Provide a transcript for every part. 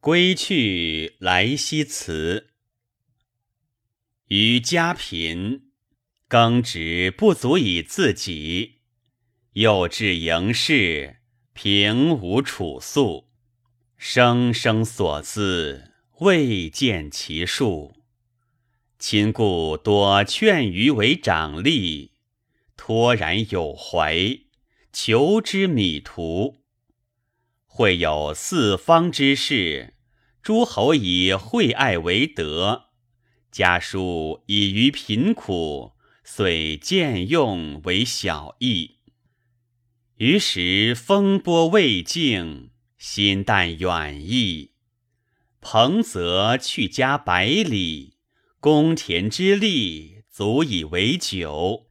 归去来兮辞。于家贫，耕植不足以自给，又至营室，平无处宿，生生所资，未见其数。亲故多劝余为长吏，托然有怀，求之米途。会有四方之事，诸侯以惠爱为德，家书以于贫苦，遂见用为小义。于时风波未静，心淡远逸。彭泽去家百里。公田之利足以为酒，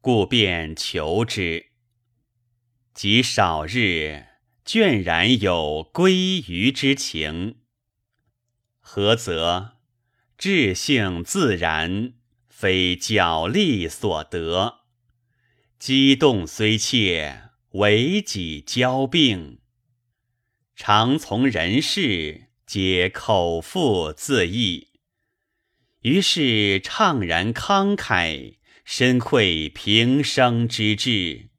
故便求之。及少日，倦然有归于之情。何则？志性自然，非脚力所得。激动虽切，为己交病。常从人事，皆口腹自溢。于是怅然慷慨，深愧平生之志。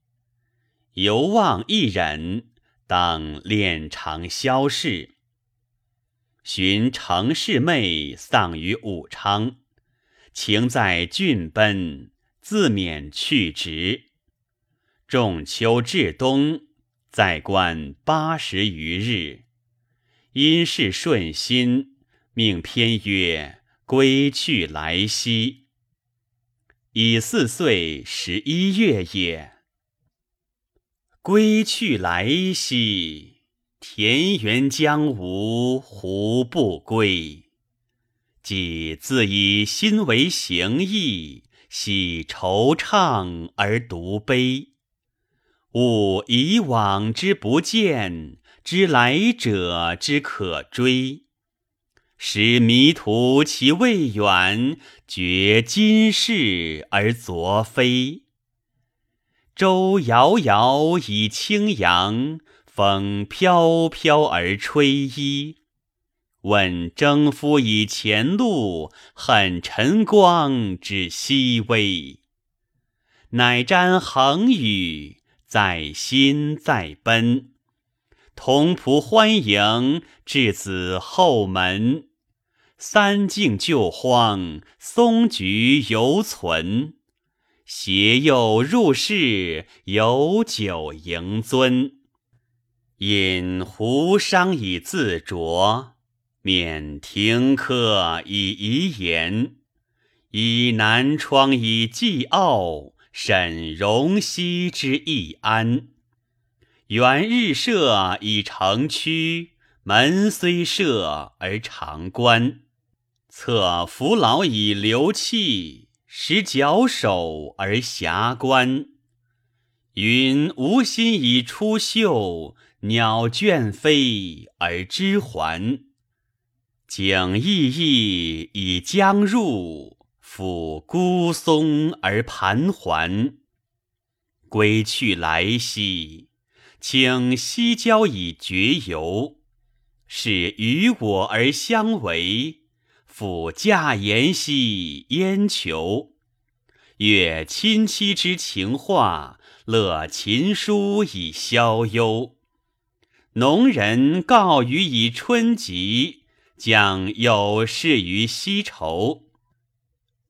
犹望一人，当恋长消逝。寻程氏妹丧于武昌，情在郡奔，自免去职。仲秋至冬，在官八十余日。因事顺心，命偏曰。归去来兮，已四岁十一月也。归去来兮，田园将芜胡不归？既自以心为形役，喜惆怅而独悲。悟以往之不见，知来者之可追。使迷途其未远，觉今是而昨非。舟遥遥以轻扬，风飘飘而吹衣。问征夫以前路，恨晨光之熹微。乃瞻恒宇，在心在奔。同仆欢迎，至子后门。三径旧荒，松菊犹存。携幼入室，有酒迎尊。饮壶觞以自酌，免庭客以遗言。以南窗以寄傲，审容兮之易安。园日射以成趋，门虽设而常关。策扶老以流气，使矫首而遐观。云无心以出岫，鸟倦飞而知还。景翳翳以将入，抚孤松而盘桓。归去来兮，请西郊以绝游。是与我而相违。抚驾言兮焉求？阅亲戚之情话，乐琴书以消忧。农人告余以春集，将有事于西畴。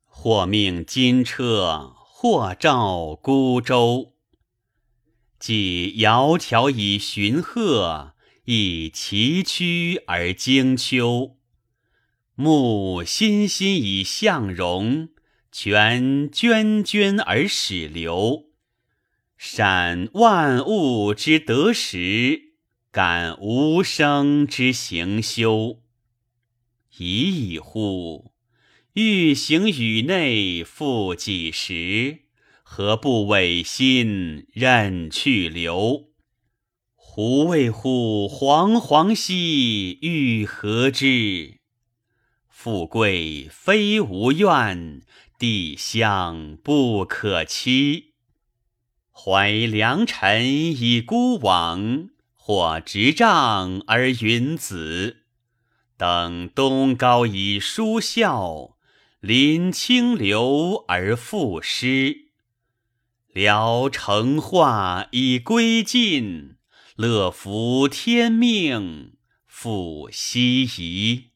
或命金车，或召孤舟。既窈窕以寻壑，亦崎岖而经丘。木欣欣以向荣，泉涓涓而始流。闪万物之得时，感无声之行休。已矣乎！欲行宇内，复几时？何不违心，任去留？胡为乎惶惶兮，欲何之？富贵非吾愿，帝乡不可欺。怀良辰以孤往，或执杖而云子。等东皋以书孝，临清流而赋诗。聊成化以归尽，乐服天命复奚疑？